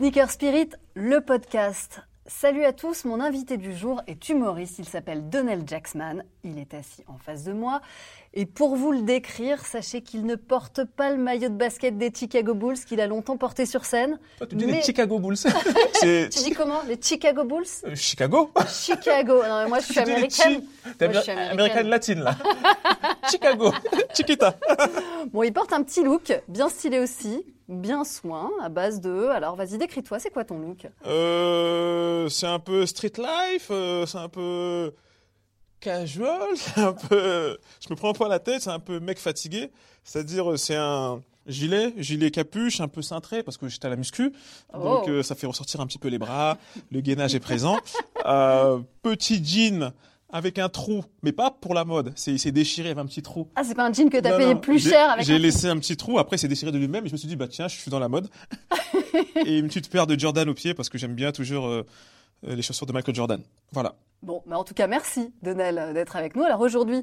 Sneaker Spirit, le podcast. Salut à tous, mon invité du jour est humoriste, il s'appelle Donnell Jacksman, il est assis en face de moi. Et pour vous le décrire, sachez qu'il ne porte pas le maillot de basket des Chicago Bulls qu'il a longtemps porté sur scène. Toi, tu dis les Chicago Bulls. tu dis comment? Les Chicago Bulls? Euh, Chicago Chicago. Non, mais moi, je suis américaine. T'es américaine latine, là. Chicago. Chiquita. bon, il porte un petit look, bien stylé aussi bien soin, à base de... Alors vas-y, décris-toi, c'est quoi ton look? Euh, C'est un peu street life, euh, c'est un peu casual, c'est un peu... Je me prends pas la tête, c'est un peu mec fatigué. C'est-à-dire, c'est un gilet, gilet capuche, un peu cintré parce que j'étais à la muscu, donc oh. euh, ça fait ressortir un petit peu les bras, le gainage est présent. petit jean avec un trou, mais pas pour la mode. C'est, s'est déchiré, il avait un petit trou. Ah, c'est pas un jean que t'as payé plus cher avec J'ai laissé un petit trou, après c'est déchiré de lui-même, et je me suis dit, bah tiens, je suis dans la mode. et une petite paire de Jordan au pied, parce que j'aime bien toujours euh, les chaussures de Michael Jordan. Voilà. Bon, mais en tout cas, merci, Donel, d'être avec nous. Alors aujourd'hui,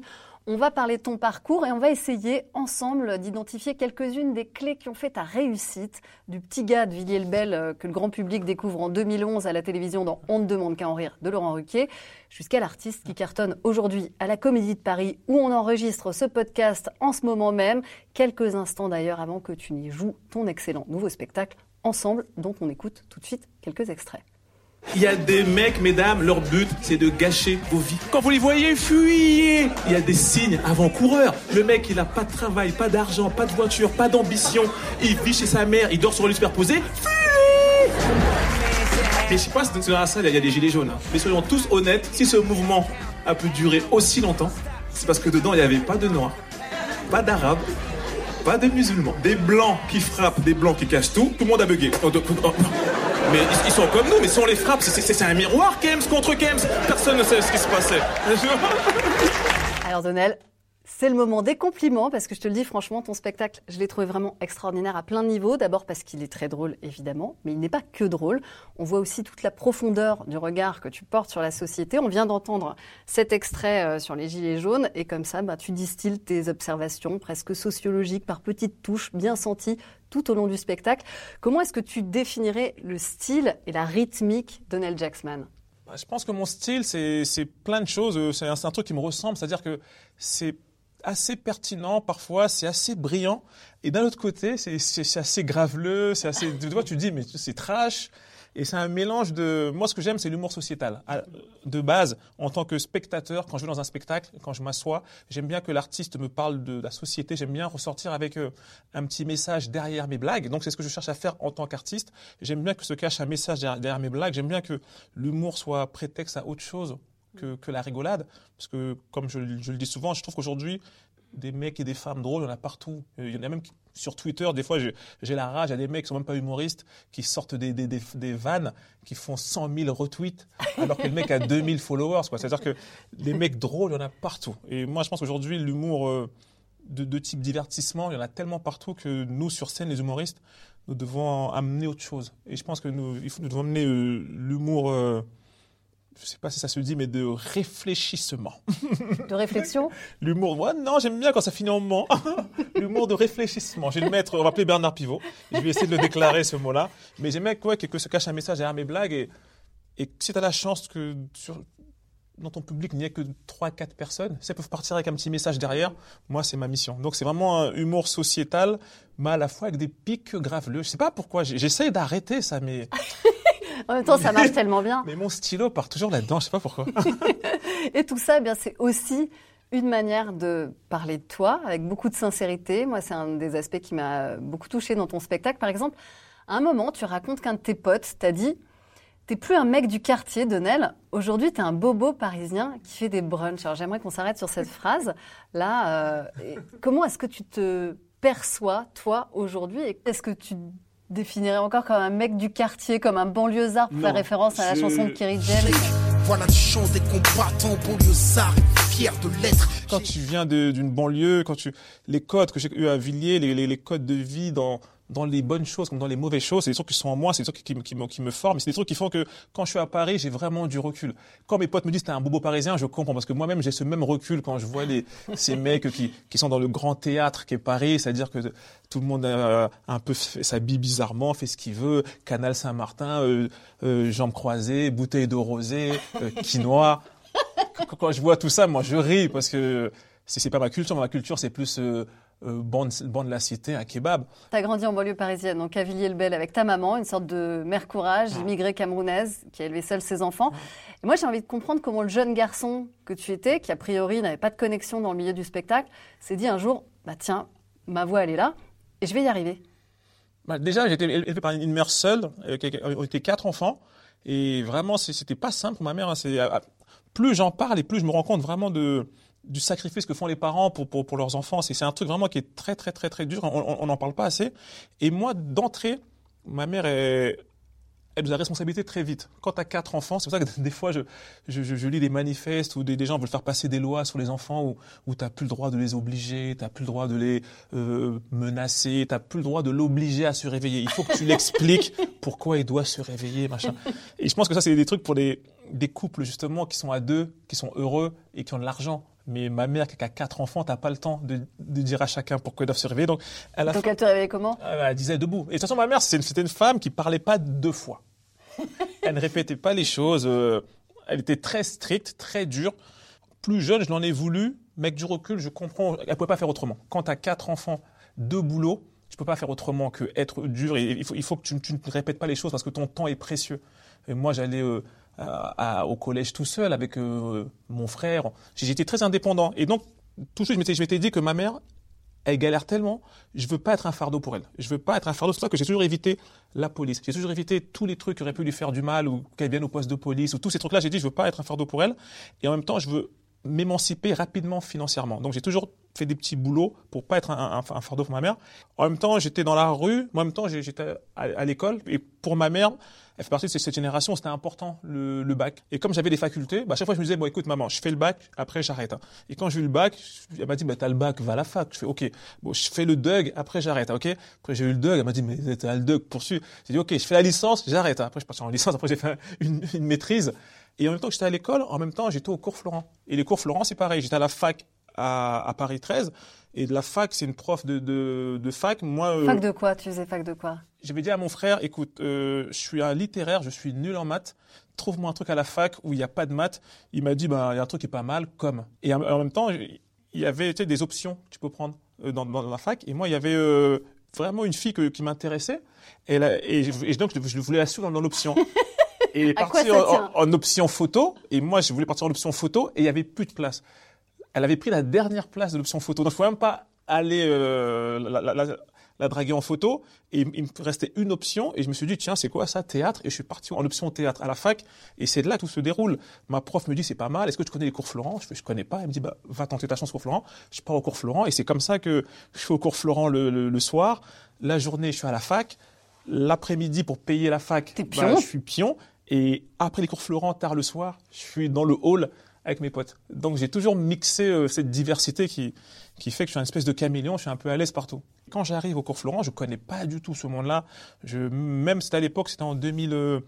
on va parler de ton parcours et on va essayer ensemble d'identifier quelques-unes des clés qui ont fait ta réussite, du petit gars de Villiers-le-Bel euh, que le grand public découvre en 2011 à la télévision dans On ne demande qu'à en rire de Laurent Ruquier, jusqu'à l'artiste qui cartonne aujourd'hui à la Comédie de Paris où on enregistre ce podcast en ce moment même, quelques instants d'ailleurs avant que tu n'y joues ton excellent nouveau spectacle ensemble dont on écoute tout de suite quelques extraits. Il y a des mecs, mesdames, leur but, c'est de gâcher vos vies. Quand vous les voyez, fuyez Il y a des signes avant-coureurs. Le mec, il a pas de travail, pas d'argent, pas de voiture, pas d'ambition. Il vit chez sa mère, il dort sur le superposé. Fuyez Mais je sais pas si dans la salle, il y a des gilets jaunes. Hein. Mais soyons tous honnêtes, si ce mouvement a pu durer aussi longtemps, c'est parce que dedans, il n'y avait pas de noirs, pas d'arabes, pas de musulmans. Des blancs qui frappent, des blancs qui cachent tout. Tout le monde a bugué. Mais ils, sont comme nous, mais si on les frappe, c'est un miroir, Kems contre Kems. Personne ne sait ce qui se passait. Alors Donnel, c'est le moment des compliments parce que je te le dis franchement, ton spectacle, je l'ai trouvé vraiment extraordinaire à plein de niveaux. D'abord parce qu'il est très drôle, évidemment, mais il n'est pas que drôle. On voit aussi toute la profondeur du regard que tu portes sur la société. On vient d'entendre cet extrait euh, sur les gilets jaunes et comme ça, bah, tu distilles tes observations presque sociologiques par petites touches bien senties tout au long du spectacle. Comment est-ce que tu définirais le style et la rythmique de Nell Jacksman bah, je pense que mon style, c'est plein de choses. C'est un, un, truc qui me ressemble. C'est-à-dire que c'est assez pertinent parfois, c'est assez brillant. Et d'un autre côté, c'est assez graveleux, c'est assez. Tu vois, tu dis, mais c'est trash. Et c'est un mélange de. Moi, ce que j'aime, c'est l'humour sociétal. De base, en tant que spectateur, quand je vais dans un spectacle, quand je m'assois, j'aime bien que l'artiste me parle de la société. J'aime bien ressortir avec euh, un petit message derrière mes blagues. Donc, c'est ce que je cherche à faire en tant qu'artiste. J'aime bien que se cache un message derrière mes blagues. J'aime bien que l'humour soit prétexte à autre chose que, la rigolade. Parce que, comme je, le dis souvent, je trouve qu'aujourd'hui, des mecs et des femmes drôles, il y en a partout. Il y en a même sur Twitter, des fois, j'ai la rage. Il y a des mecs qui sont même pas humoristes, qui sortent des, des, des, vannes, qui font 100 000 retweets, alors que le mec a 2000 followers. C'est-à-dire que les mecs drôles, il y en a partout. Et moi, je pense qu'aujourd'hui, l'humour euh, de, type divertissement, il y en a tellement partout que nous, sur scène, les humoristes, nous devons amener autre chose. Et je pense que nous, nous devons amener euh, l'humour... Euh, je sais pas si ça se dit, mais de réfléchissement. De réflexion L'humour, ouais, non, j'aime bien quand ça finit en ment. L'humour de réfléchissement. Je vais le mettre, on va appeler Bernard Pivot. Je vais essayer de le déclarer, ce mot-là. Mais j'aime bien quoi, que se cache un message derrière mes blagues. Et, et si tu as la chance que sur, dans ton public, il n'y ait que 3-4 personnes, si elles peuvent partir avec un petit message derrière, moi, c'est ma mission. Donc, c'est vraiment un humour sociétal, mais à la fois avec des pics graveleux. Je sais pas pourquoi, j'essaye d'arrêter ça, mais En même temps, ça marche tellement bien. Mais mon stylo part toujours là-dedans, je sais pas pourquoi. et tout ça, eh bien, c'est aussi une manière de parler de toi avec beaucoup de sincérité. Moi, c'est un des aspects qui m'a beaucoup touché dans ton spectacle. Par exemple, à un moment, tu racontes qu'un de tes potes t'a dit T'es plus un mec du quartier, Donnel. Aujourd'hui, t'es un bobo parisien qui fait des brunchs. Alors, j'aimerais qu'on s'arrête sur cette phrase. Là, euh, comment est-ce que tu te perçois, toi, aujourd'hui? Et est-ce que tu définirais encore comme un mec du quartier, comme un banlieusard pour faire référence à la chanson de Kerry James Voilà du chant des combattants banlieusards fiers de l'être. Quand tu viens d'une banlieue, quand tu les codes que j'ai eu à Villiers, les, les, les, codes de vie dans dans les bonnes choses comme dans les mauvaises choses. C'est des trucs qui sont en moi, c'est des trucs qui, qui, me- qui me forment. C'est des trucs qui font que quand je suis à Paris, j'ai vraiment du recul. Quand mes potes me disent t'es un bobo parisien, je comprends parce que moi-même j'ai ce même recul quand je vois les, ces mecs qui, qui sont dans le grand théâtre qui est Paris, c'est-à-dire que tout le monde a un peu s'habille bizarrement, fait ce qu'il veut, Canal Saint-Martin, euh, euh, jambes croisées, bouteille de rosé, euh, quinoa. Quand- quand je vois tout ça, moi je ris parce que c'est pas ma culture. Ma culture c'est plus euh, euh, banc de, banc de la cité, un kebab. Tu as grandi en banlieue parisienne, donc à Villiers-le-Bel, avec ta maman, une sorte de mère courage, immigrée camerounaise, qui a élevé seule ses enfants. Et moi, j'ai envie de comprendre comment le jeune garçon que tu étais, qui a priori n'avait pas de connexion dans le milieu du spectacle, s'est dit un jour, bah tiens, ma voix, elle est là, et je vais y arriver. Bah, déjà, j'étais élevé par une mère seule. On était quatre enfants. Et vraiment, c'était pas simple pour ma mère. hein. Plus j'en parle et plus je me rends compte vraiment de, du sacrifice que font les parents pour, pour, pour leurs enfants. C'est un truc vraiment qui est très, très, très, très dur. On n'en parle pas assez. Et moi, d'entrée, ma mère est, elle nous a responsabilité très vite. Quand tu as quatre enfants, c'est pour ça que des fois, je, je, je- lis des manifestes où des, des gens veulent faire passer des lois sur les enfants où, où tu n'as plus le droit de les obliger, tu n'as plus le droit de les euh, menacer, tu n'as plus le droit de l'obliger à se réveiller. Il faut que tu l'expliques pourquoi il doit se réveiller, machin. Et je pense que ça, c'est des trucs pour des, des couples, justement, qui sont à deux, qui sont heureux et qui ont de l'argent. Mais ma mère, qui a quatre enfants, t'as pas le temps de, de dire à chacun pourquoi ils doivent se réveiller. Donc, elle a Donc elle te réveillait comment? Elle disait debout. Et de toute façon, ma mère, c'était une femme qui parlait pas deux fois. Elle ne répétait pas les choses. euh, Elle était très stricte, très dure. Plus jeune, je l'en ai voulu, mais avec du recul, je comprends. Elle pouvait pas faire autrement. Quand tu as quatre enfants, deux boulots, tu peux pas faire autrement que être dur. Et il faut, il faut que tu, tu ne répètes pas les choses parce que ton temps est précieux. Et moi, j'allais euh, à- au collège tout seul avec euh, mon frère. J'étais très indépendant. Et donc, tout de suite, je m'étais- je m'étais dit que ma mère, elle galère tellement, je veux pas être un fardeau pour elle. Je veux pas être un fardeau. C'est pour ça que j'ai toujours évité la police. J'ai toujours évité tous les trucs qui auraient pu lui faire du mal ou qu'elle vienne au poste de police ou tous ces trucs-là. J'ai dit, je veux pas être un fardeau pour elle. Et en même temps, je veux m'émanciper rapidement financièrement. Donc j'ai toujours fait des petits boulots pour pas être un, fardeau pour ma mère. En même temps, j'étais dans la rue. En même temps, j'étais à, l'école. Et pour ma mère, elle fait partie de cette génération, c'était important le, bac. Et comme j'avais des facultés, bah, à chaque fois je me disais bon écoute maman, je fais le bac, après j'arrête. hein. Et quand j'ai eu le bac, elle m'a dit bah t'as le bac, va à la fac. Je fais ok, bon je fais le DUG, après j'arrête, ok. Après j'ai eu le DUG, elle m'a dit mais t'as le DUG, poursuis. J'ai dit ok, je fais la licence, j'arrête. Après je suis parti en licence, après j'ai fait une maîtrise. Et en même temps que j'étais à l'école, en même temps j'étais au cours Florent. Et les cours Florent c'est pareil, j'étais à la fac à, à Paris 13. Et de la fac, c'est une prof de, de, de fac. Moi, euh, Fac de quoi? Tu faisais fac de quoi? j'avais dit à mon frère, écoute, euh, je suis un littéraire, je suis nul en maths. Trouve-moi un truc à la fac où il n'y a pas de maths. Il m'a dit, bah, il y a un truc qui est pas mal, comme. Et en, en même temps, il y avait tu sais, des options que tu peux prendre euh, dans, dans la fac. Et moi, il y avait euh, vraiment une fille que- qui m'intéressait. Et, là- et, et donc, je, je voulais la suivre dans l'option. Et elle est À quoi partie ça en, en- option photo. Et moi, je voulais partir en option photo. Et il y avait plus de place. Elle avait pris la dernière place de l'option photo. Donc, je ne pouvais même pas aller euh, la, la- la- la draguer en photo. Et il me restait une option. Et je me suis dit, tiens, c'est quoi ça, théâtre? Et je suis parti en option théâtre à la fac. Et c'est de là que tout se déroule. Ma prof me dit, c'est pas mal. Est-ce que tu connais les cours Florent? Je fais, je connais pas. Elle me dit, bah, va tenter ta chance au cours Florent. Je pars au cours Florent. Et c'est comme ça que je suis au cours Florent le, le- le soir. La journée, je suis à la fac. L'après-midi, pour payer la fac, bah, je suis pion. Et après les cours Florent, tard le soir, je suis dans le hall avec mes potes. Donc j'ai toujours mixé euh, cette diversité qui, qui fait que je suis une espèce de caméléon, je suis un peu à l'aise partout. Quand j'arrive au cours Florent, je connais pas du tout ce monde-là. Je, même c'était à l'époque, c'était en 2000, euh,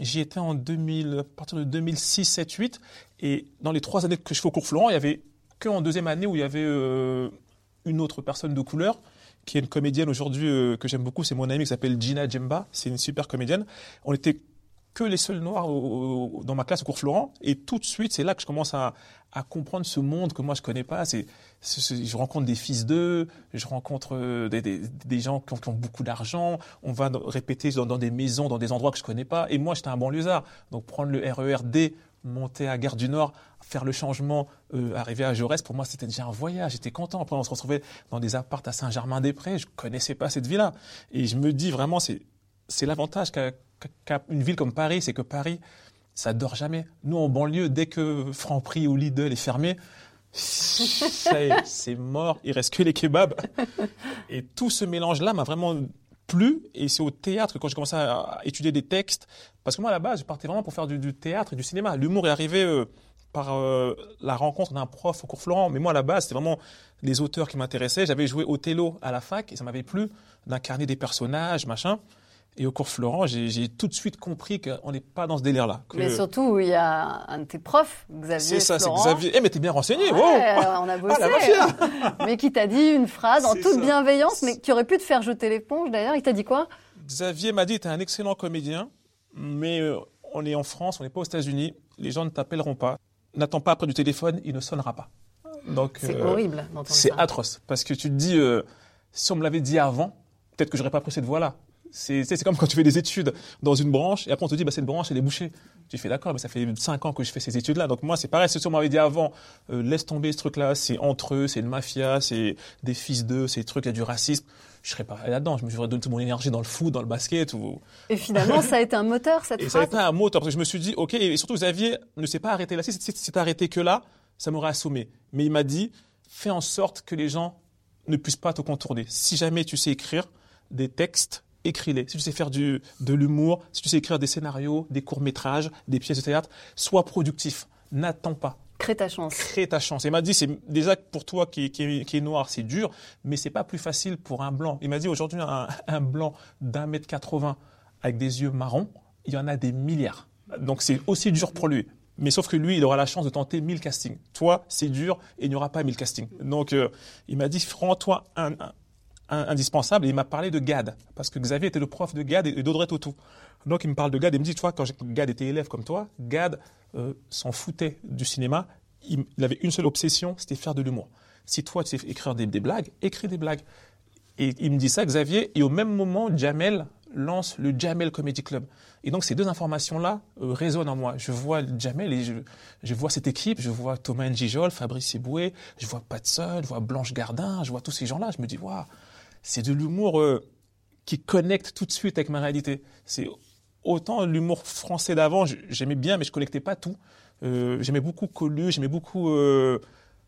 j'y étais en 2000, à partir de 2006, 7, 8. Et dans les trois années que je fais au cours Florent, il y avait que en deuxième année où il y avait euh, une autre personne de couleur qui est une comédienne aujourd'hui euh, que j'aime beaucoup, c'est mon amie qui s'appelle Gina Djemba, c'est une super comédienne. On était que les seuls noirs dans ma classe au cours Florent. Et tout de suite, c'est là que je commence à, comprendre ce monde que moi je connais pas. C'est, je rencontre des fils d'eux, je rencontre euh, des, gens qui ont, beaucoup d'argent. On va répéter dans, des maisons, dans des endroits que je connais pas. Et moi, j'étais un banlieusard. Donc prendre le RERD, monter à Gare du Nord, faire le changement, euh, arriver à Jaurès, pour moi, c'était déjà un voyage. J'étais content. Après, on se retrouvait dans des apparts à Saint-Germain-des-Prés. Je connaissais pas cette vie-là. Et je me dis vraiment, c'est, c'est l'avantage qu'a une ville comme Paris, c'est que Paris, ça dort jamais. Nous, en banlieue, dès que Franprix ou Lidl est fermé, c'est mort. Il reste que les kebabs. Et tout ce mélange-là m'a vraiment plu. Et c'est au théâtre que quand j'ai commencé à étudier des textes, parce que moi, à la base, je partais vraiment pour faire du, du théâtre et du cinéma. L'humour est arrivé euh, par euh, la rencontre d'un prof au cours Florent. Mais moi, à la base, c'était vraiment les auteurs qui m'intéressaient. J'avais joué Othello à la fac et ça m'avait plu d'incarner des personnages, machin. Et au cours Florent, j'ai tout de suite compris qu'on n'est pas dans ce délire-là. Mais surtout, il y a un de tes profs, Xavier C'est ça, c'est Xavier. Eh, mais t'es bien renseigné, ouais, On a bossé. Ah, mais qui t'a dit une phrase en toute bienveillance, mais qui aurait pu te faire jeter l'éponge d'ailleurs. Il t'a dit quoi? Xavier m'a dit, t'es un excellent comédien, mais euh, on est en France, on n'est pas aux États-Unis, les gens ne t'appelleront pas. N'attends pas après du téléphone, il ne sonnera pas. Donc c'est euh, horrible. C'est atroce parce que tu te dis, euh, si on me l'avait dit avant, peut-être que j'aurais pas pris cette voie-là. C'est comme quand tu fais des études dans une branche et après on te dit bah, cette branche elle est bouchée. Tu fais d'accord, mais ça fait 5 ans que je fais ces études-là. Donc moi c'est pareil, si on m'avait dit avant, euh, laisse tomber ce truc-là, c'est entre eux, c'est une mafia, c'est des fils d'eux, c'est des trucs, il y a du racisme. Je serais pas là-dedans. Je me serais donné toute mon énergie dans le foot, dans le basket. Ou... Et finalement, ça a été un moteur, cette et Ça a été un moteur, parce que je me suis dit, OK, et surtout Xavier ne s'est pas arrêté là. Si c'était arrêté que là, ça m'aurait assommé. Mais il m'a dit, fais en sorte que les gens ne puissent pas te contourner. Si jamais tu sais écrire des textes, écris-les. Si tu sais faire du, de l'humour, si tu sais écrire des scénarios, des courts-métrages, des pièces de théâtre, sois productif. N'attends pas. Crée ta chance. Crée ta chance. Il m'a dit, c'est déjà pour toi qui, qui, qui est noir, c'est dur, mais c'est pas plus facile pour un blanc. Il m'a dit aujourd'hui, un, un blanc d'un mètre 80 avec des yeux marrons, il y en a des milliards. Donc c'est aussi dur pour lui. Mais sauf que lui, il aura la chance de tenter 1000 castings. Toi, c'est dur et il n'y aura pas 1000 castings. Donc, euh, il m'a dit, rends-toi un, indispensable et il m'a parlé de Gad parce que Xavier était le prof de Gad et d'Audrey Tautou. Donc il me parle de Gad et me dit tu vois quand Gad était élève comme toi, Gad euh, s'en foutait du cinéma, il, avait une seule obsession, c'était faire de l'humour. Si toi tu sais écrire des, blagues, écris des blagues. Et il me dit ça Xavier et au même moment Jamel lance le Jamel Comedy Club. Et donc ces deux informations-là euh, résonnent en moi. Je vois Jamel et je, je, vois cette équipe, je vois Thomas Njijol, Fabrice Eboué, je vois Patson, je vois Blanche Gardin, je vois tous ces gens-là. Je me dis, waouh, c'est de l'humour euh, qui connecte tout de suite avec ma réalité. C'est autant l'humour français d'avant, j'aimais bien, mais je connectais pas tout. Euh, j'aimais beaucoup Colu, j'aimais beaucoup euh,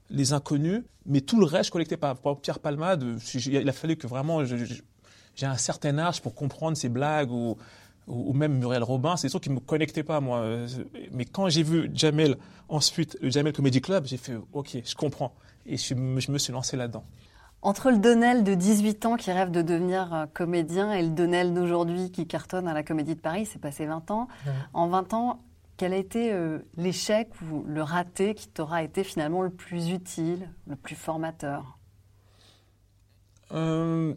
les inconnus, mais tout le reste, je connectais pas. Pierre Palmade, il a fallu que vraiment j'ai un certain âge pour comprendre ses blagues ou, même Muriel Robin, c'est des trucs qui me connectaient pas moi. Mais quand j'ai vu Jamel ensuite, le Jamel Comedy Club, j'ai fait OK, je comprends et je me suis lancé là-dedans. Entre le Donnel de 18 ans qui rêve de devenir euh, comédien et le Donnel d'aujourd'hui qui cartonne à la Comédie de Paris, c'est passé 20 ans. En 20 ans, quel a été euh, l'échec ou le raté qui t'aura été finalement le plus utile, le plus formateur? Euh,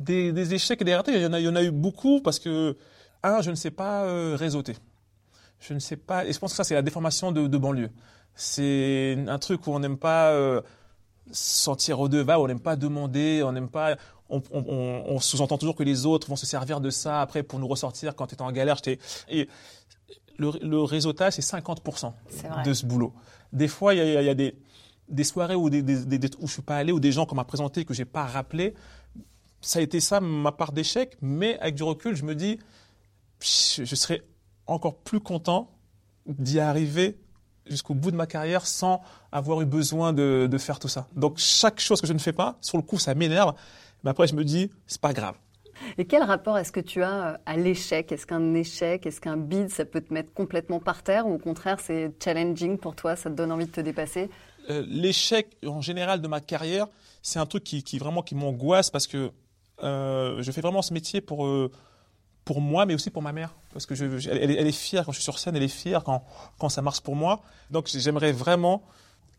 des, échecs et des ratés, il y, en a, il y en a eu beaucoup parce que, un, je ne sais pas réseauter. Je ne sais pas, et je pense que ça, c'est la déformation de, de banlieue. C'est un truc où on n'aime pas sentir redevable, on n'aime pas demander, on n'aime pas, on, sous-entend toujours que les autres vont se servir de ça après pour nous ressortir quand tu es en galère. Et le, réseautage, c'est 50% de ce boulot. Des fois, il y a, des, soirées où, des, des, où je suis pas allé, ou des gens qu'on m'a présenté que j'ai pas rappelé. Ça a été ça ma part d'échec, mais avec du recul, je me dis, je serais encore plus content d'y arriver jusqu'au bout de ma carrière sans avoir eu besoin de, de, faire tout ça. Donc chaque chose que je ne fais pas, sur le coup, ça m'énerve. Mais après, je me dis, c'est pas grave. Et quel rapport est-ce que tu as euh, à l'échec? Est-ce qu'un échec, est-ce qu'un bid, ça peut te mettre complètement par terre? Ou au contraire, c'est challenging pour toi, ça te donne envie de te dépasser? Euh, L'échec, en général, de ma carrière, c'est un truc qui, qui vraiment qui m'angoisse parce que euh, je fais vraiment ce métier pour pour moi, mais aussi pour ma mère. Parce que je, elle, est fière quand je suis sur scène, elle est fière quand, quand ça marche pour moi. Donc j'aimerais vraiment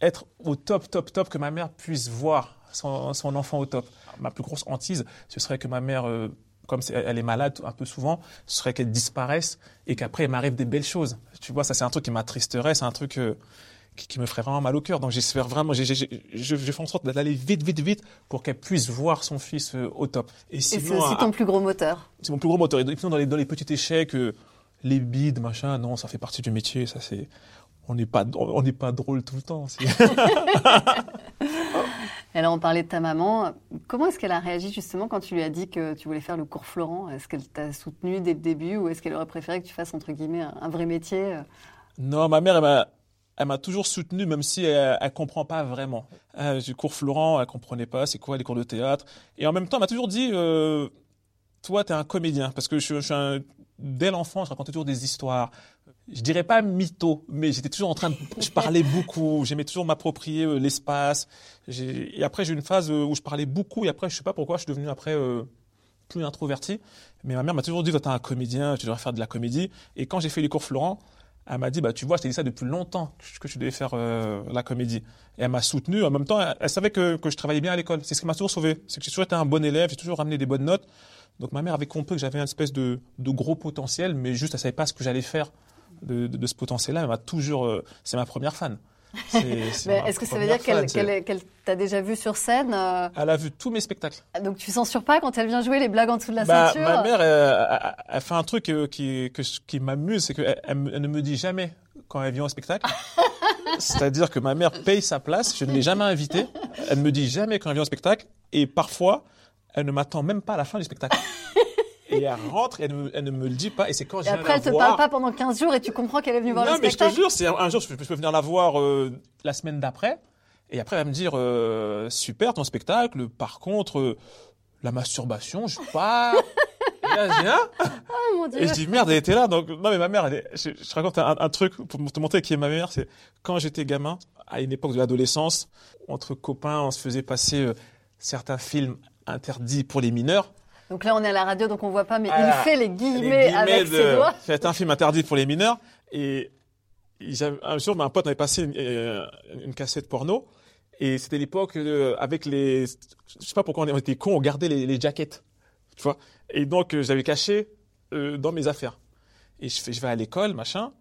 être au top, top, top, que ma mère puisse voir son, son enfant au top. Ma plus grosse hantise, ce serait que ma mère, euh, comme elle est malade un peu souvent, ce serait qu'elle disparaisse et qu'après il m'arrive des belles choses. Tu vois, ça c'est un truc qui m'attristerait, c'est un truc... Euh, qui, me ferait vraiment mal au cœur. Donc j'espère vraiment, je, fais en sorte d'aller vite, vite, vite pour qu'elle puisse voir son fils euh, au top. Et, c'est aussi ton plus gros moteur. C'est mon plus gros moteur. Et sinon, dans les, dans les petits échecs, euh, les bides, machin, non, ça fait partie du métier. Ça c'est, on n'est pas, on n'est pas drôle tout le temps. Alors, on parlait de ta maman. Comment est-ce qu'elle a réagi justement quand tu lui as dit que tu voulais faire le cours Florent? Est-ce qu'elle t'a soutenu dès le début ou est-ce qu'elle aurait préféré que tu fasses entre guillemets un, vrai métier? Non, ma mère, elle m'a, elle m'a toujours soutenu, même si elle, elle comprend pas vraiment. Euh, du cours Florent, elle comprenait pas c'est quoi les cours de théâtre? Et en même temps, elle m'a toujours dit, euh, toi, tu es un comédien, parce que je, suis un dès l'enfant, je racontais toujours des histoires. Je dirais pas mytho, mais j'étais toujours en train de, je parlais beaucoup. J'aimais toujours m'approprier euh, l'espace. Et après, j'ai eu une phase euh, où je parlais beaucoup. Et après, je sais pas pourquoi, je suis devenu après euh, plus introverti. Mais ma mère m'a toujours dit, toi, t'es un comédien, tu devrais faire de la comédie. Et quand j'ai fait les cours Florent, elle m'a dit, bah, tu vois, je t'ai dit ça depuis longtemps, que- tu devais faire euh, la comédie. Et elle m'a soutenu. En même temps, elle, elle savait que, que je travaillais bien à l'école. C'est ce qui m'a toujours sauvé. C'est que j'ai toujours été un bon élève, j'ai toujours ramené des bonnes notes. Donc ma mère avait compris que j'avais une espèce de, de gros potentiel, mais juste elle savait pas ce que j'allais faire de, de, de ce potentiel-là. Elle m'a toujours, euh, c'est ma première fan. Est-ce que ça veut dire qu'elle t'a déjà vu sur scène euh, Elle a vu tous mes spectacles. Donc tu censures pas quand elle vient jouer les blagues en dessous de la Bah, ceinture? ma mère, euh, elle, elle- elle fait un truc euh, qui, m'amuse, c'est qu'elle elle ne me dit jamais quand elle vient au spectacle. C'est-à-dire que ma mère paye sa place, je ne l'ai jamais invitée. Elle ne me dit jamais quand elle vient au spectacle. Et parfois, elle ne m'attend même pas à la fin du spectacle. Et elle rentre, elle, ne me- elle ne me le dit pas. Et c'est quand je viens après, la elle te voir- parle pas pendant 15 jours et tu comprends qu'elle est venue voir non, le mais je te spectacle. jure, c'est un, jour, je peux, venir la voir euh, la semaine d'après. Et après, elle va me dire euh, super ton spectacle. Par contre, euh, la masturbation, je pas. Là, je dis, Hein Oh mon dieu. et je dis merde, elle était là. Donc non, mais ma mère, elle est- je, je te raconte un, un truc pour te montrer qui est ma mère. C'est quand j'étais gamin, à une époque de l'adolescence, entre copains, on se faisait passer euh, certains films interdits pour les mineurs. Donc là, on est à la radio, donc on voit pas, mais Ah, il fait les Les guillemets, avec de- ses doigts. C'est un film interdit pour les mineurs. Et un jour, un pote m'avait passé une, euh, une cassette porno. Et c'était l'époque euh, avec les. Je sais pas pourquoi on était cons, on gardait les, les jackets. Tu vois Et donc, euh, j'avais caché dans mes affaires. Et je, fais, je vais à l'école, machin.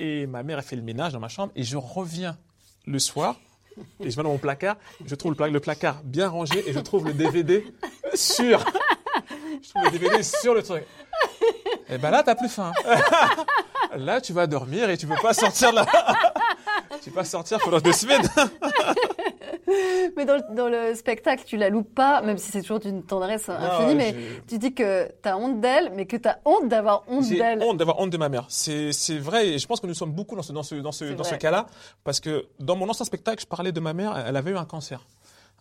Et ma mère a fait le ménage dans ma chambre. Et je reviens le soir. Et je vais dans mon placard. Je trouve le placard bien rangé. Et je trouve le DVD sur. Je trouve le DVD sur le truc. Et ben là, t'as plus faim. là, tu vas dormir et tu peux pas sortir là. tu peux pas sortir pendant deux semaines. Mais dans le, dans le spectacle, tu la loupes pas, même si c'est toujours d'une tendresse infinie, Non, mais tu dis que t'as honte d'elle, mais que t'as honte d'avoir honte J'ai d'elle. honte d'avoir honte de ma mère. C'est, c'est vrai, et je pense que nous sommes beaucoup dans ce, dans ce, dans ce, dans ce cas-là, parce que dans mon ancien spectacle, je parlais de ma mère, elle avait eu un cancer.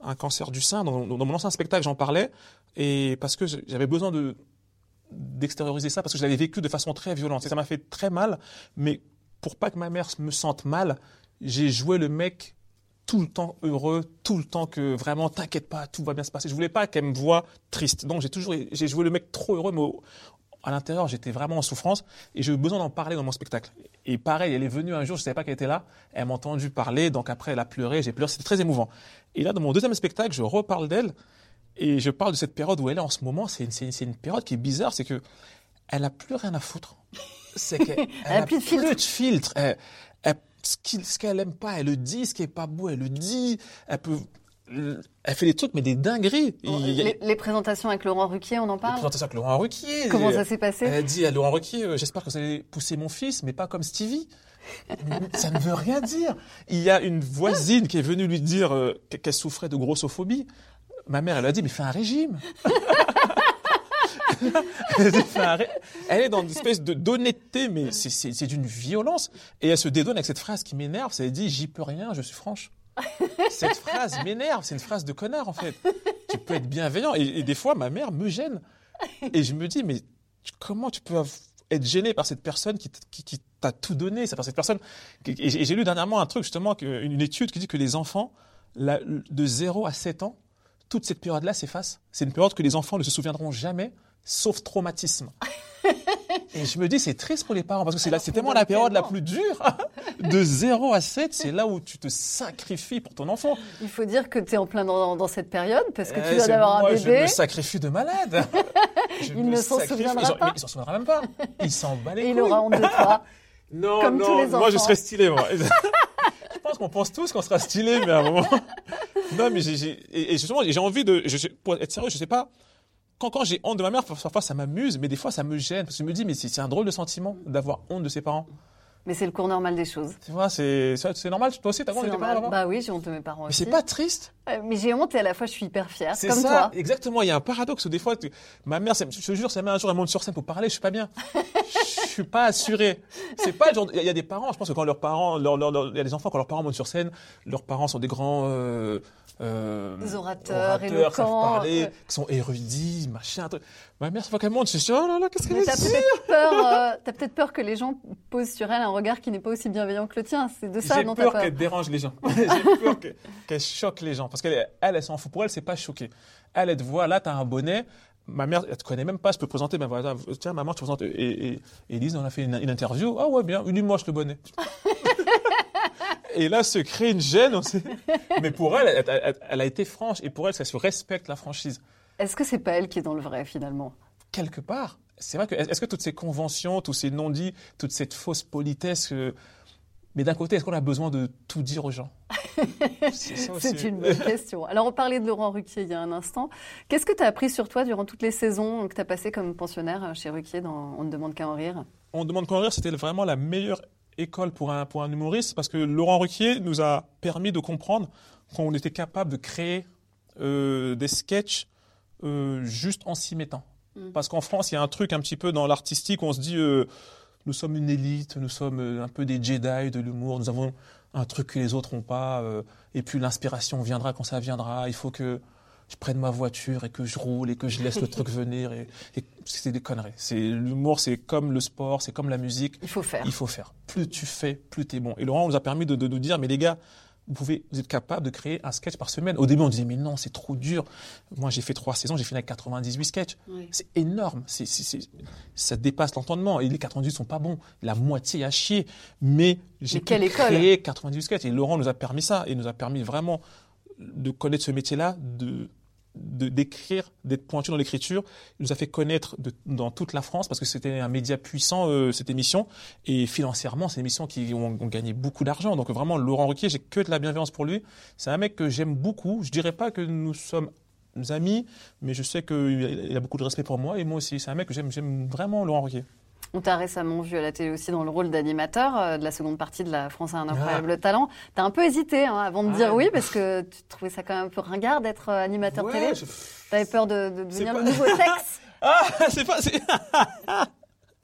Un cancer du sein. Dans, mon ancien spectacle, j'en parlais, et parce que j'avais besoin de, d'extérioriser ça, parce que je l'avais vécu de façon très violente. Et ça m'a fait très mal, mais pour pas que ma mère me sente mal, j'ai joué le mec tout le temps heureux, tout le temps que vraiment t'inquiète pas, tout va bien se passer. Je voulais pas qu'elle me voie triste. Donc j'ai toujours j'ai joué le mec trop heureux mais à l'intérieur, j'étais vraiment en souffrance et j'ai eu besoin d'en parler dans mon spectacle. Et pareil, elle est venue un jour, je savais pas qu'elle était là, elle m'a entendu parler, donc après elle a pleuré, j'ai pleuré, c'était très émouvant. Et là dans mon deuxième spectacle, je reparle d'elle et je parle de cette période où elle est en ce moment, c'est une, période qui est bizarre, c'est que elle a plus rien à foutre. C'est qu'elle a plus de filtre. de filtre. Elle- elle- ce qu'elle aime pas, elle le dit. Ce qui est pas beau, elle le dit. Elle peut, elle fait des trucs, mais des dingueries. Bon, Il y a- les, les présentations avec Laurent Ruquier, on en les parle présentations avec Laurent Ruquier. Comment ça s'est passé Elle a dit à Laurent Ruquier, euh, j'espère que vous allez pousser mon fils, mais pas comme Stevie. ça ne veut rien dire. Il y a une voisine qui est venue lui dire euh, qu'elle souffrait de grossophobie. Ma mère, elle a dit, mais fais un régime. elle, est dans une espèce de d'honnêteté, mais c'est- d'une violence. Et elle se dédonne avec cette phrase qui m'énerve. C'est elle dit, j'y peux rien, je suis franche. Cette phrase m'énerve. C'est une phrase de connard, en fait. Tu peux être bienveillant. Et, des fois, ma mère me gêne. Et je me dis, mais comment tu peux être gêné par cette personne qui, qui, t'a tout donné, par cette personne? Et j'ai lu dernièrement un truc, justement, une, étude qui dit que les enfants, de 0 à 7 ans, toute cette période-là s'efface. C'est une période que les enfants ne se souviendront jamais, sauf traumatisme. Et je me dis, c'est triste pour les parents, parce que c'est là- c'est tellement la période la plus dure. De 0 à 7, c'est là où tu te sacrifies pour ton enfant. Il faut dire que tu es en plein dans, dans cette période, parce que tu Eh, viens c'est- d'avoir un moi, Je bébé. me sacrifie de malade. Il ne s'en souviendra pas. mais Ils s'en souviendra même pas. Il s'en bat les Et il couilles. aura honte de toi. Non, comme non, tous les moi je enfants. serais stylé, moi. je pense qu'on pense tous qu'on sera stylé, mais à un moment. non, mais j'ai, j'ai- et, et justement, j'ai envie de, je, je- pour être sérieux, je sais pas. Quand, quand j'ai honte de ma mère, parfois ça m'amuse, mais des fois ça me gêne parce que je me dis, mais c'est un drôle de sentiment d'avoir honte de ses parents. Mais c'est le cours normal des choses. Tu vois, c'est, normal. Toi aussi, t'as honte de tes parents, là-bas Bah oui, j'ai honte de mes parents Mais aussi. c'est pas triste? Euh, Mais j'ai honte et à la fois je suis hyper fière, C'est comme ça, toi. exactement. Il y a un paradoxe où des fois, tu- ma mère, je te jure, sa mère un jour elle monte sur scène pour parler, je suis pas bien. je suis pas assuré. C'est pas le genre. Il y, a- des parents, je pense que quand leurs parents, leur- leur- leur- il y a des enfants quand leurs parents montent sur scène, leurs parents sont des grands euh, euh, Des orateurs, savent éloquents, parler, ouais. qui sont érudits, machin. truc. Ma mère, chaque fois qu'elle monte, je suis oh là là, qu'est-ce qu'elle t'as peut-être peur, t'as peut-être peur que les gens posent sur elle un regard qui n'est pas aussi bienveillant que le tien. C'est de ça J'ai dont t'as peur peur. qu'elle dérange les gens. J'ai peur que- qu'elle choque les gens. Parce qu'elle, elle, elle s'en fout. Pour elle, c'est pas choqué. Elle, elle te voit, là, t'as un bonnet. Ma mère, elle te connaît même pas, je peux te présenter, ben voilà, tiens, maman, je te présente. Et, et, et Elise, on a fait une, une interview. Ah ouais, bien, une moche le bonnet. et là se crée une gêne. sait- Mais pour elle elle, elle- elle a été franche. Et pour elle, ça se respecte la franchise. Est-ce que c'est pas elle qui est dans le vrai finalement? Quelque part, c'est vrai que, est-ce que toutes ces conventions, tous ces non-dits, toute cette fausse politesse, euh, mais d'un côté, est-ce qu'on a besoin de tout dire aux gens C'est une bonne question. Alors, on parlait de Laurent Ruquier il y a un instant. Qu'est-ce que tu as appris sur toi durant toutes les saisons que tu as passées comme pensionnaire chez Ruquier dans On ne demande qu'à en rire? On demande qu'en rire, c'était vraiment la meilleure école pour un, pour un humoriste parce que Laurent Ruquier nous a permis de comprendre qu'on était capable de créer euh, des sketchs euh, juste en s'y mettant. Mm. Parce qu'en France, il y a un truc un petit peu dans l'artistique, où on se dit euh, nous sommes une élite, nous sommes euh, un peu des Jedi de l'humour, nous avons un truc que les autres n'ont pas, euh, et puis l'inspiration viendra quand ça viendra, il faut que je prenne ma voiture et que je roule et que je laisse le truc venir. Et, et c'est des conneries. C'est L'humour, c'est comme le sport, c'est comme la musique. Il faut faire. Il faut faire. Plus tu fais, plus tu es bon. Et Laurent nous a permis de, de nous dire, mais les gars, vous, pouvez, vous êtes capable de créer un sketch par semaine. Au début, on disait, mais non, c'est trop dur. Moi, j'ai fait trois saisons, j'ai fini avec 98 sketchs. Oui. C'est énorme. C'est, ça dépasse l'entendement. Et les 98 sont pas bons. La moitié à chier. Mais j'ai pu école créer 98 sketchs. Et Laurent nous a permis ça. Et nous a permis vraiment de connaître ce métier-là, de- d'écrire, d'être pointu dans l'écriture. Il nous a fait connaître dans toute la France parce que c'était un média puissant, euh, cette émission. Et financièrement, c'est une émission qui ont, gagné beaucoup d'argent. Donc vraiment, Laurent Ruquier, j'ai que de la bienveillance pour lui. C'est un mec que j'aime beaucoup. Je dirais pas que nous sommes amis, mais je sais qu'il a beaucoup de respect pour moi et moi aussi. C'est un mec que j'aime, j'aime vraiment, Laurent Ruquier. On t'a récemment vu à la télé aussi dans le rôle d'animateur euh, de la seconde partie de La France a un Ah. incroyable talent. T'as un peu hésité hein, avant de Ah. dire oui parce que tu trouvais ça quand même un peu ringard d'être euh, animateur Ouais, télé. je- T'avais peur de, de devenir pas- le nouveau sexe Ah, c'est pas, c'est,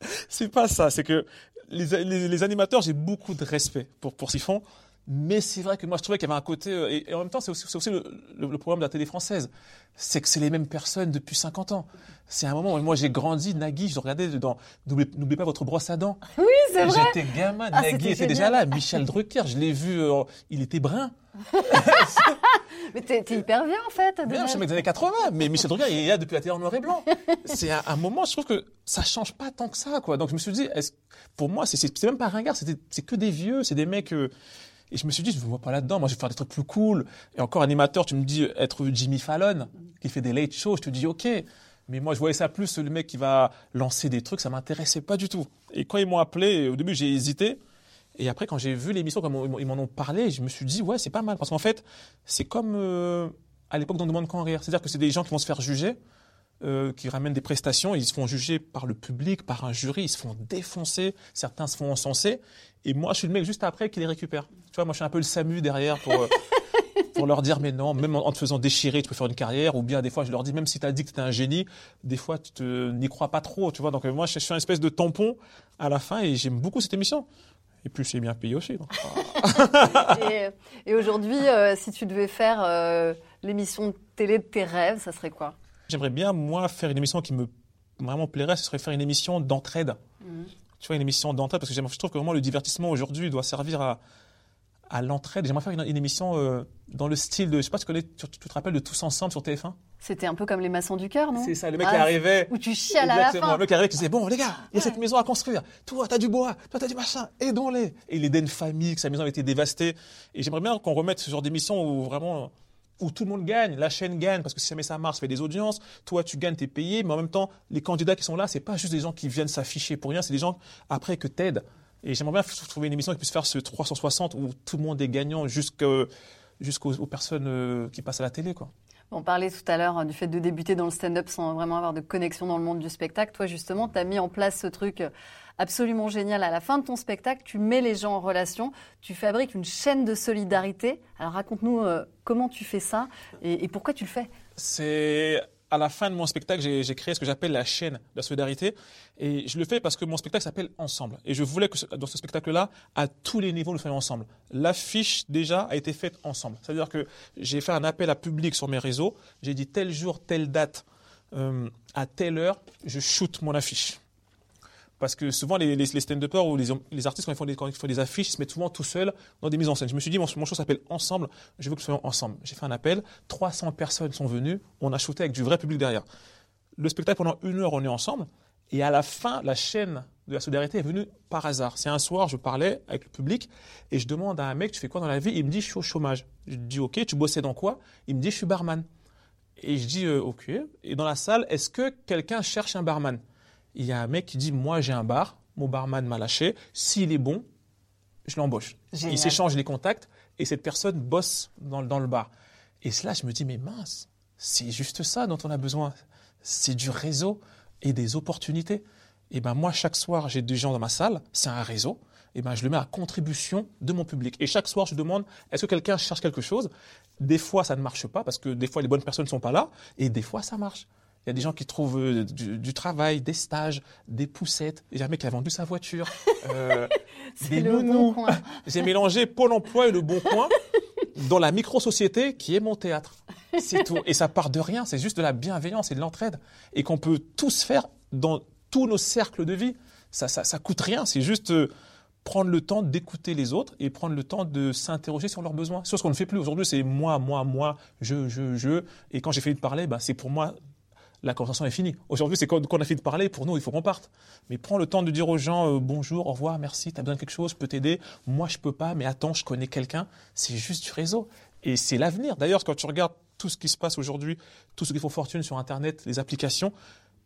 c'est pas ça. C'est que les, les, les animateurs, j'ai beaucoup de respect pour, pour ce qu'ils font. Mais c'est vrai que moi, je trouvais qu'il y avait un côté, euh, et, et en même temps, c'est aussi, aussi le, le, le problème de la télé française. C'est que c'est les mêmes personnes depuis 50 ans. C'est un moment où moi, j'ai grandi, Nagui, je regardais dans, n'oubliez pas votre brosse à dents. Oui, c'est vrai. J'étais gamin, Ah, Nagui était déjà là. Michel Drucker, je l'ai vu, euh, il était brun. Mais t'es hyper bien en fait. Bien, je suis un mec des années 80, mais Michel Drucker, il est là depuis la télé en noir et blanc. C'est un, un moment, je trouve que ça change pas tant que ça, quoi. Donc je me suis dit, est-ce- pour moi, c'est- même pas ringard, c'est que des vieux, c'est des mecs. euh, et je me suis dit, je me vois pas là-dedans. Moi, je vais faire des trucs plus cool. Et encore animateur, tu me dis être Jimmy Fallon, qui fait des late shows, je te dis, ok. Mais moi, je voyais ça plus le mec qui va lancer des trucs, ça m'intéressait pas du tout. Et quand ils m'ont appelé, au début, j'ai hésité. Et après, quand j'ai vu l'émission, comme ils m'en- ils m'en ont parlé, je me suis dit, ouais, c'est pas mal. Parce qu'en fait, c'est comme euh, à l'époque d'On demande qu'en rire. C'est-à-dire que c'est des gens qui vont se faire juger, euh, qui ramènent des prestations, ils se font juger par le public, par un jury, ils se font défoncer, certains se font encenser. Et moi, je suis le mec juste après qui les récupère. Tu vois, moi, je suis un peu le SAMU derrière pour, euh, pour leur dire, mais non, même en, en te faisant déchirer, tu peux faire une carrière. Ou bien, des fois, je leur dis, même si tu as dit que tu un génie, des fois, tu n'y crois pas trop. Tu vois, donc euh, moi, je, suis un espèce de tampon à la fin et j'aime beaucoup cette émission. Et puis, c'est bien payé aussi. donc. Et, et aujourd'hui, euh, si tu devais faire euh, l'émission de télé de tes rêves, ça serait quoi? J'aimerais bien, moi, faire une émission qui me vraiment plairait, ce serait faire une émission d'entraide. Mhm. Tu vois, une émission d'entraide, parce que je trouve que vraiment le divertissement aujourd'hui doit servir à, à l'entraide. J'aimerais faire une, une émission euh, dans le style de, je sais pas, tu, connais, tu, tu te rappelles de Tous Ensemble sur TF1 C'était un peu comme les maçons du cœur, non? C'est ça, le mec Ah, qui arrivait. Où tu chiales à la fin. le mec qui arrivait qui disait, bon, les gars, il y a cette maison à construire. Toi, t'as du bois, toi, t'as du machin, aidons-les. Et il aidait une famille, que sa maison avait été dévastée. Et j'aimerais bien qu'on remette ce genre d'émission où vraiment, où tout le monde gagne, la chaîne gagne, parce que si jamais ça marche, ça fait des audiences, toi tu gagnes, t'es payé, mais en même temps, les candidats qui sont là, c'est pas juste des gens qui viennent s'afficher pour rien, c'est des gens après que t'aides. Et j'aimerais bien trouver une émission qui puisse faire ce 360 où tout le monde est gagnant jusqu'au- jusqu'aux aux personnes euh, qui passent à la télé, quoi. On parlait tout à l'heure hein, du fait de débuter dans le stand-up sans vraiment avoir de connexion dans le monde du spectacle. Toi, justement, tu as mis en place ce truc absolument génial. À la fin de ton spectacle, tu mets les gens en relation, tu fabriques une chaîne de solidarité. Alors raconte-nous euh, comment tu fais ça et, pourquoi tu le fais? C'est à la fin de mon spectacle, j'ai créé ce que j'appelle la chaîne de la solidarité. Et je le fais parce que mon spectacle s'appelle Ensemble. Et je voulais que dans ce spectacle-là, à tous les niveaux, nous soyons ensemble. L'affiche, déjà, a été faite ensemble. C'est-à-dire que j'ai fait un appel à public sur mes réseaux. J'ai dit tel jour, telle date, euh, à telle heure, je shoot mon affiche. Parce que souvent, les, les, les stand-uppers ou les, les, artistes, quand ils, font des, quand ils font des affiches, ils se mettent souvent tout seuls dans des mises en scène. Je me suis dit, mon, mon show s'appelle Ensemble, je veux que nous soyons ensemble. J'ai fait un appel, 300 personnes sont venues, on a shooté avec du vrai public derrière. Le spectacle, pendant une heure, on est ensemble. Et à la fin, la chaîne de la solidarité est venue par hasard. C'est un soir, je parlais avec le public et je demande à un mec, tu fais quoi dans la vie? Il me dit, je suis au chômage. Je dis, ok, tu bossais dans quoi? Il me dit, je suis barman. Et je dis, euh, ok. Et dans la salle, est-ce que quelqu'un cherche un barman? Il y a un mec qui dit Moi, j'ai un bar, mon barman m'a lâché, s'il est bon, je l'embauche. Il s'échange les contacts et cette personne bosse dans, dans le bar. Et cela, je me dis Mais mince, c'est juste ça dont on a besoin. C'est du réseau et des opportunités. Et ben moi, chaque soir, j'ai des gens dans ma salle, c'est un réseau. Et ben je le mets à contribution de mon public. Et chaque soir, je demande est-ce que quelqu'un cherche quelque chose? Des fois, ça ne marche pas parce que des fois, les bonnes personnes ne sont pas là. Et des fois, ça marche. Il y a des gens qui trouvent euh, du, travail, des stages, des poussettes. Il y a un mec qui a vendu sa voiture. Euh, des nounous. Bon J'ai mélangé Pôle emploi et le Bon Coin dans la micro-société qui est mon théâtre. C'est tout. Et ça part de rien. C'est juste de la bienveillance et de l'entraide. Et qu'on peut tous faire dans tous nos cercles de vie. Ça, ça, ça coûte rien. C'est juste euh, prendre le temps d'écouter les autres et prendre le temps de s'interroger sur leurs besoins. C'est ce qu'on ne fait plus aujourd'hui. C'est moi, moi, moi, je, je, je. Et quand j'ai fini de parler, bah, c'est pour moi la conversation est finie. Aujourd'hui, c'est quand, on a fini de parler, pour nous, il faut qu'on parte. Mais prends le temps de dire aux gens euh, bonjour, au revoir, merci, tu as besoin de quelque chose, je peux t'aider. Moi, je peux pas, mais attends, je connais quelqu'un. C'est juste du réseau. Et c'est l'avenir. D'ailleurs, quand tu regardes tout ce qui se passe aujourd'hui, tout ce qui font fortune sur Internet, les applications,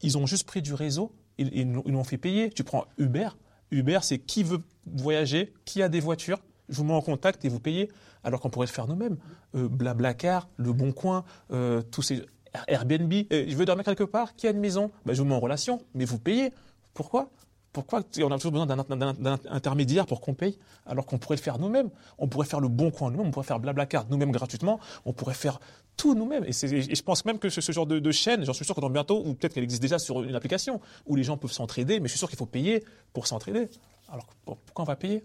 ils ont juste pris du réseau, ils, ils, l'ont fait payer. Tu prends Uber. Uber, c'est qui veut voyager, qui a des voitures, je vous mets en contact et vous payez, alors qu'on pourrait le faire nous-mêmes. Euh, Blablacar, Le Bon Coin, euh, tous ces Airbnb, euh, je veux dormir quelque part, qui a une maison ben, Je vous mets en relation, mais vous payez. Pourquoi? Pourquoi on a toujours besoin d'un intermédiaire pour qu'on paye, alors qu'on pourrait le faire nous-mêmes? On pourrait faire le bon coin nous-mêmes, on pourrait faire Blablacar nous-mêmes gratuitement, on pourrait faire tout nous-mêmes. Et, je pense même que ce, genre de, chaîne, j'en suis sûr que dans bientôt, ou peut-être qu'elle existe déjà sur une application, où les gens peuvent s'entraider, mais je suis sûr qu'il faut payer pour s'entraider. Alors pourquoi on va payer?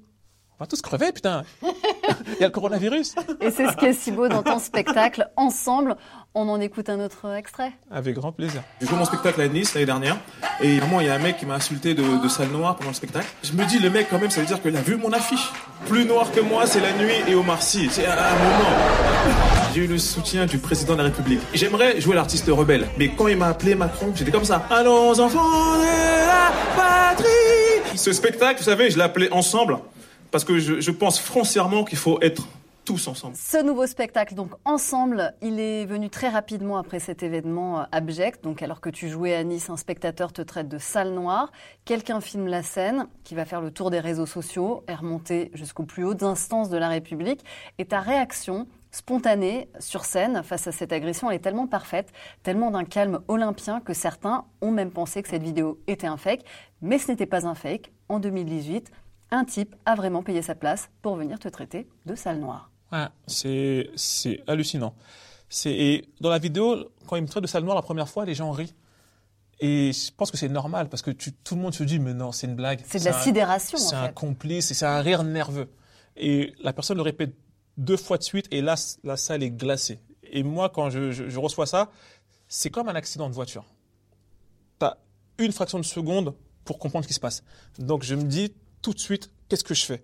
On va tous crever, putain. Il y a le coronavirus. Et c'est ce qui est si beau dans ton spectacle. Ensemble, on en écoute un autre extrait. Avec grand plaisir. J'ai joué mon spectacle à Nice l'année dernière. Et vraiment, il y a un mec qui m'a insulté de, de salle noire pendant le spectacle. Je me dis, le mec, quand même, ça veut dire qu'il a vu mon affiche. Plus noir que moi, c'est la nuit et Omar Sy. C'est un moment. J'ai eu le soutien du président de la République. J'aimerais jouer l'artiste rebelle. Mais quand il m'a appelé Macron, j'étais comme ça. Allons, enfants de la patrie. Ce spectacle, vous savez, je l'ai appelé Ensemble parce que je, pense foncièrement qu'il faut être tous ensemble. Ce nouveau spectacle, donc ensemble, il est venu très rapidement après cet événement euh, abject. Donc, alors que tu jouais à Nice, un spectateur te traite de salle noire. Quelqu'un filme la scène, qui va faire le tour des réseaux sociaux et remonter jusqu'aux plus hautes instances de la République. Et ta réaction, spontanée sur scène face à cette agression, elle est tellement parfaite, tellement d'un calme olympien que certains ont même pensé que cette vidéo était un fake. Mais ce n'était pas un fake. En 2018, un type a vraiment payé sa place pour venir te traiter de sale noire. c'est, hallucinant. et dans la vidéo, quand il me traite de sale noire la première fois, les gens rient. Et je pense que c'est normal parce que tout le monde se dit mais non c'est une blague. C'est de la sidération. C'est un complice et c'est un rire nerveux. Et la personne le répète deux fois de suite et là la salle est glacée. Et moi quand je, reçois ça, c'est comme un accident de voiture. Tu as une fraction de seconde pour comprendre ce qui se passe. Donc je me dis tout de suite, qu'est-ce que je fais?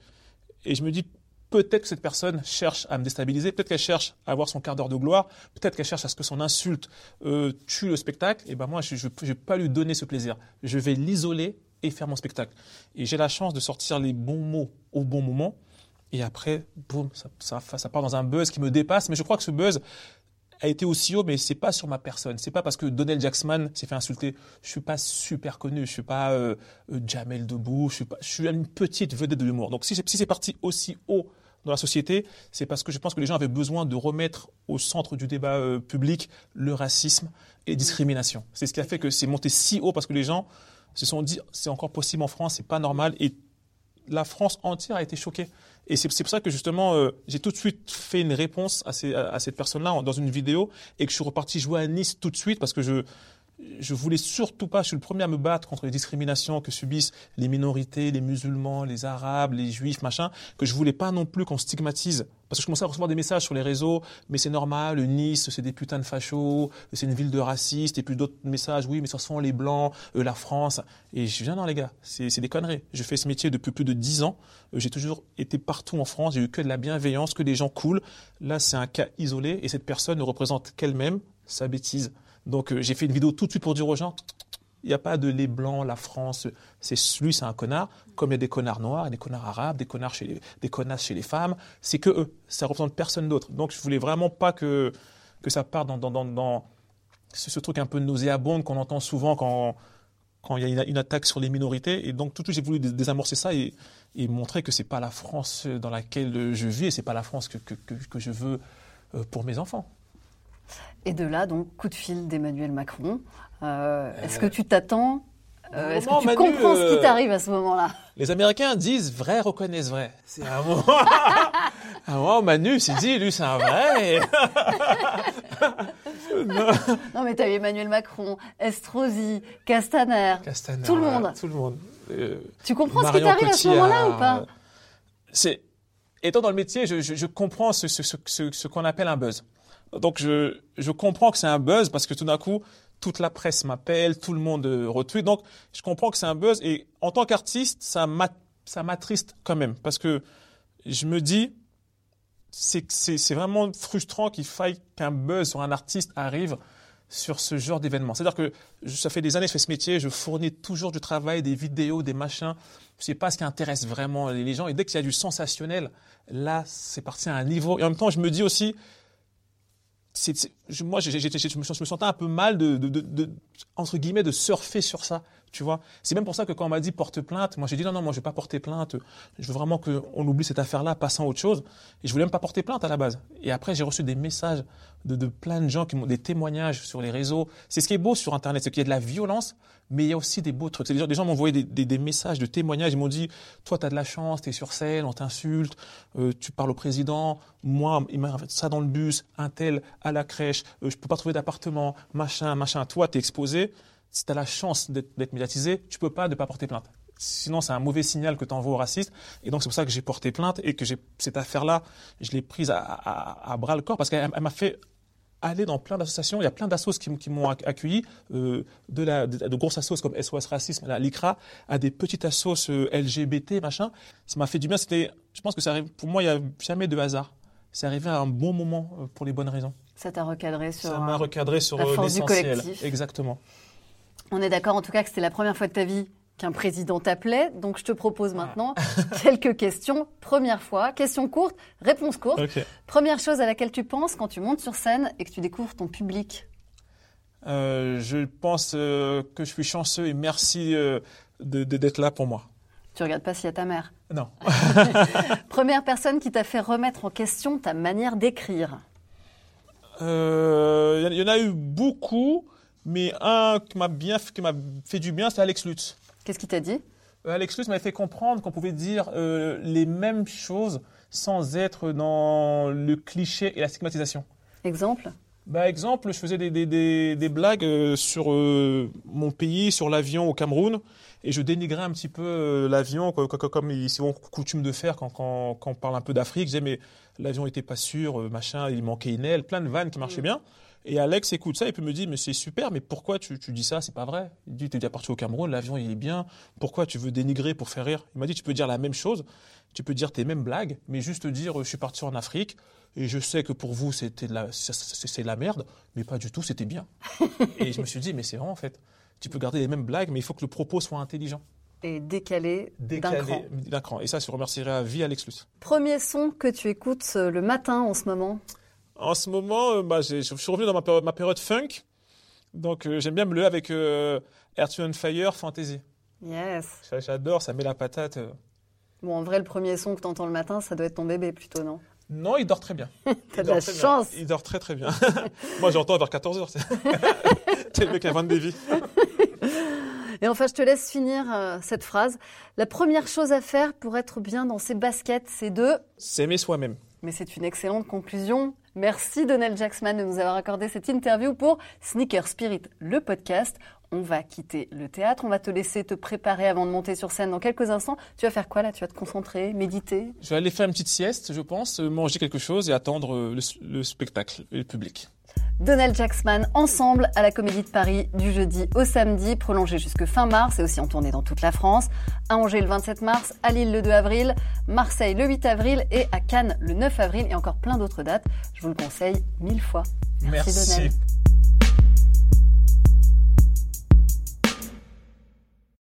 Et je me dis, peut-être que cette personne cherche à me déstabiliser, peut-être qu'elle cherche à avoir son quart d'heure de gloire, peut-être qu'elle cherche à ce que son insulte euh, tue le spectacle. Et ben moi, je ne vais pas lui donner ce plaisir. Je vais l'isoler et faire mon spectacle. Et j'ai la chance de sortir les bons mots au bon moment. Et après, boum, ça, ça part dans un buzz qui me dépasse. Mais je crois que ce buzz, a été aussi haut, mais c'est pas sur ma personne. C'est pas parce que Donald Jackson s'est fait insulter. Je suis pas super connu. Je suis pas euh, euh, Jamel Debout. Je suis pas. Une petite vedette de l'humour. Donc si, c'est parti aussi haut dans la société, c'est parce que je pense que les gens avaient besoin de remettre au centre du débat euh, public le racisme et les discriminations. C'est ce qui a fait que c'est monté si haut parce que les gens se sont dit c'est encore possible en France, c'est pas normal et la France entière a été choquée. Et c'est pour ça que justement, euh, j'ai tout de suite fait une réponse à, ces, à, cette personne-là dans une vidéo et que je suis reparti jouer à Nice tout de suite parce que je, je voulais surtout pas, je suis le premier à me battre contre les discriminations que subissent les minorités, les musulmans, les arabes, les juifs, machin, que je voulais pas non plus qu'on stigmatise. Parce que je commençais à recevoir des messages sur les réseaux, mais c'est normal, Nice, c'est des putains de fachos, c'est une ville de racistes, et puis d'autres messages, oui, mais ce sont les blancs, euh, la France. Et je viens, non les gars, c'est des conneries. Je fais ce métier depuis plus de dix ans, euh, j'ai toujours été partout en France, j'ai eu que de la bienveillance, que des gens cool. Là, c'est un cas isolé, et cette personne ne représente qu'elle-même sa bêtise. Donc euh, j'ai fait une vidéo tout de suite pour dire aux gens, il n'y a pas de les blancs, la France, c'est lui, c'est un connard, comme il y a des connards noirs, des connards arabes, des connards chez les, des connasses chez les femmes, c'est que eux, ça représente personne d'autre. Donc je voulais vraiment pas que que ça parte dans, dans, dans, dans ce, truc un peu nauséabond qu'on entend souvent quand quand il y a une, attaque sur les minorités. Et donc tout de suite j'ai voulu désamorcer ça et, montrer que c'est pas la France dans laquelle je vis et c'est pas la France que, que, que, que je veux euh, pour mes enfants. Et de là, donc, coup de fil d'Emmanuel Macron. Euh, est-ce que tu t'attends euh, Est-ce que tu comprends ce qui euh, t'arrive à ce moment-là? Les Américains disent vrai reconnaissent vrai. C'est un moment. un moment, Manu s'est dit, lui, c'est un vrai. non. non. mais t'as eu Emmanuel Macron, Estrosi, Castaner, Castaner tout le monde. Tout le monde. tu comprends ce qui t'arrive à ce moment-là ou pas? C'est étant dans le métier, je, je, je comprends ce, ce, ce, ce qu'on appelle un buzz. Donc je, je comprends que c'est un buzz parce que tout d'un coup, toute la presse m'appelle, tout le monde retweet. Donc je comprends que c'est un buzz et en tant qu'artiste, ça m'attriste quand même parce que je me dis, c'est vraiment frustrant qu'il faille qu'un buzz sur un artiste arrive sur ce genre d'événement. C'est-à-dire que ça fait des années que je fais ce métier, je fournis toujours du travail, des vidéos, des machins. C'est pas ce qui intéresse vraiment les gens. Et dès qu'il y a du sensationnel, là, c'est parti à un niveau. Et en même temps, je me dis aussi, moi, je, me, sentais un peu mal de, de, entre guillemets, de surfer sur ça. Tu vois, c'est même pour ça que quand on m'a dit porte plainte, moi j'ai dit non non, moi je vais pas porter plainte. Je veux vraiment qu'on oublie cette affaire-là, passant à autre chose. Et je voulais même pas porter plainte à la base. Et après j'ai reçu des messages de, de plein de gens qui m'ont des témoignages sur les réseaux. C'est ce qui est beau sur Internet, c'est qu'il y a de la violence, mais il y a aussi des beaux trucs. Des gens, des gens m'ont envoyé des, des, messages de témoignages. Ils m'ont dit toi tu as de la chance, tu es sur scène, on t'insulte, euh, tu parles au président. Moi il m'a ça dans le bus, un tel à la crèche, euh, je peux pas trouver d'appartement, machin machin. Toi t'es exposé si tu as la chance d'être médiatisé, tu peux pas ne pas porter plainte. Sinon, c'est un mauvais signal que tu envoies aux racistes. Et donc, c'est pour ça que j'ai porté plainte et que cette affaire-là, je l'ai prise à, bras le corps parce qu'elle m'a fait aller dans plein d'associations. Il y a plein d'associations qui, m'ont accueilli, euh, de, la, de, grosses associations comme SOS Racisme, l'ICRA, à des petites associations euh, LGBT, machin. Ça m'a fait du bien. C'était, je pense que ça arrive, pour moi, il n'y a jamais de hasard. C'est arrivé à un bon moment euh, pour les bonnes raisons. Ça t'a recadré sur. Ça m'a recadré sur l'essentiel. Exactement. On est d'accord en tout cas que c'était la première fois de ta vie qu'un président t'appelait. Donc je te propose ah. maintenant quelques questions. Première fois, question courte, réponse courte. Première chose à laquelle tu penses quand tu montes sur scène et que tu découvres ton public? Euh, Je pense euh, que je suis chanceux et merci euh, d'être là pour moi. Tu regardes pas s'il y a ta mère? Non. Première personne qui t'a fait remettre en question ta manière d'écrire? Il y en a eu beaucoup. Mais un qui m'a bien, qui m'a fait du bien, c'est Alex Lutz. Qu'est-ce qu'il t'a dit? Euh, Alex Lutz m'avait fait comprendre qu'on pouvait dire euh, les mêmes choses sans être dans le cliché et la stigmatisation. Exemple? Bah, exemple, je faisais des, des, des, blagues euh, sur mon pays, sur l'avion au Cameroun, et je dénigrais un petit peu l'avion, comme ils ont coutume de faire quand, quand, quand on parle un peu d'Afrique. Je disais, mais l'avion n'était pas sûr, machin, il manquait une aile, plein de vannes qui marchaient mm. bien. Et Alex écoute ça et puis me dit, mais c'est super, mais pourquoi tu, tu dis ça? C'est pas vrai. Il dit, es déjà parti au Cameroun, l'avion il est bien. Pourquoi tu veux dénigrer pour faire rire? Il m'a dit, tu peux dire la même chose, tu peux dire tes mêmes blagues, mais juste dire, je suis parti en Afrique et je sais que pour vous c'était la, c'est la merde, mais pas du tout, c'était bien. et je me suis dit, mais c'est vrai en fait. Tu peux garder les mêmes blagues, mais il faut que le propos soit intelligent et décalé, décalé d'un cran. Et ça, je remercierai à vie Alex Luce. Premier son que tu écoutes euh, le matin en ce moment en ce moment, euh, bah, je suis revenu dans ma période, ma période funk. Donc, euh, j'aime bien me lever avec euh, Earth, Fire, Fantasy. Yes. J'adore, ça met la patate. Bon, en vrai, le premier son que tu entends le matin, ça doit être ton bébé plutôt, non? Non, il dort très bien. T'as Il de dort la bien. chance. Il dort très très bien. Moi, j'entends vers 14h. C'est le mec invente des vies. Et enfin, je te laisse finir euh, cette phrase. La première chose à faire pour être bien dans ses baskets, c'est de... S'aimer soi-même. Mais c'est une excellente conclusion. Merci Donald Jacksman de nous avoir accordé cette interview pour Sneaker Spirit, le podcast. On va quitter le théâtre, on va te laisser te préparer avant de monter sur scène dans quelques instants. Tu vas faire quoi là? Tu vas te concentrer, méditer? Je vais aller faire une petite sieste, je pense, euh, manger quelque chose et attendre euh, le, le spectacle et le public. Donald Jacksman ensemble à la Comédie de Paris du jeudi au samedi, prolongé jusque fin mars et aussi en tournée dans toute la France. À Angers le 27 mars, à Lille le 2 avril, Marseille le 8 avril et à Cannes le 9 avril et encore plein d'autres dates. Je vous le conseille mille fois. Merci, Donald.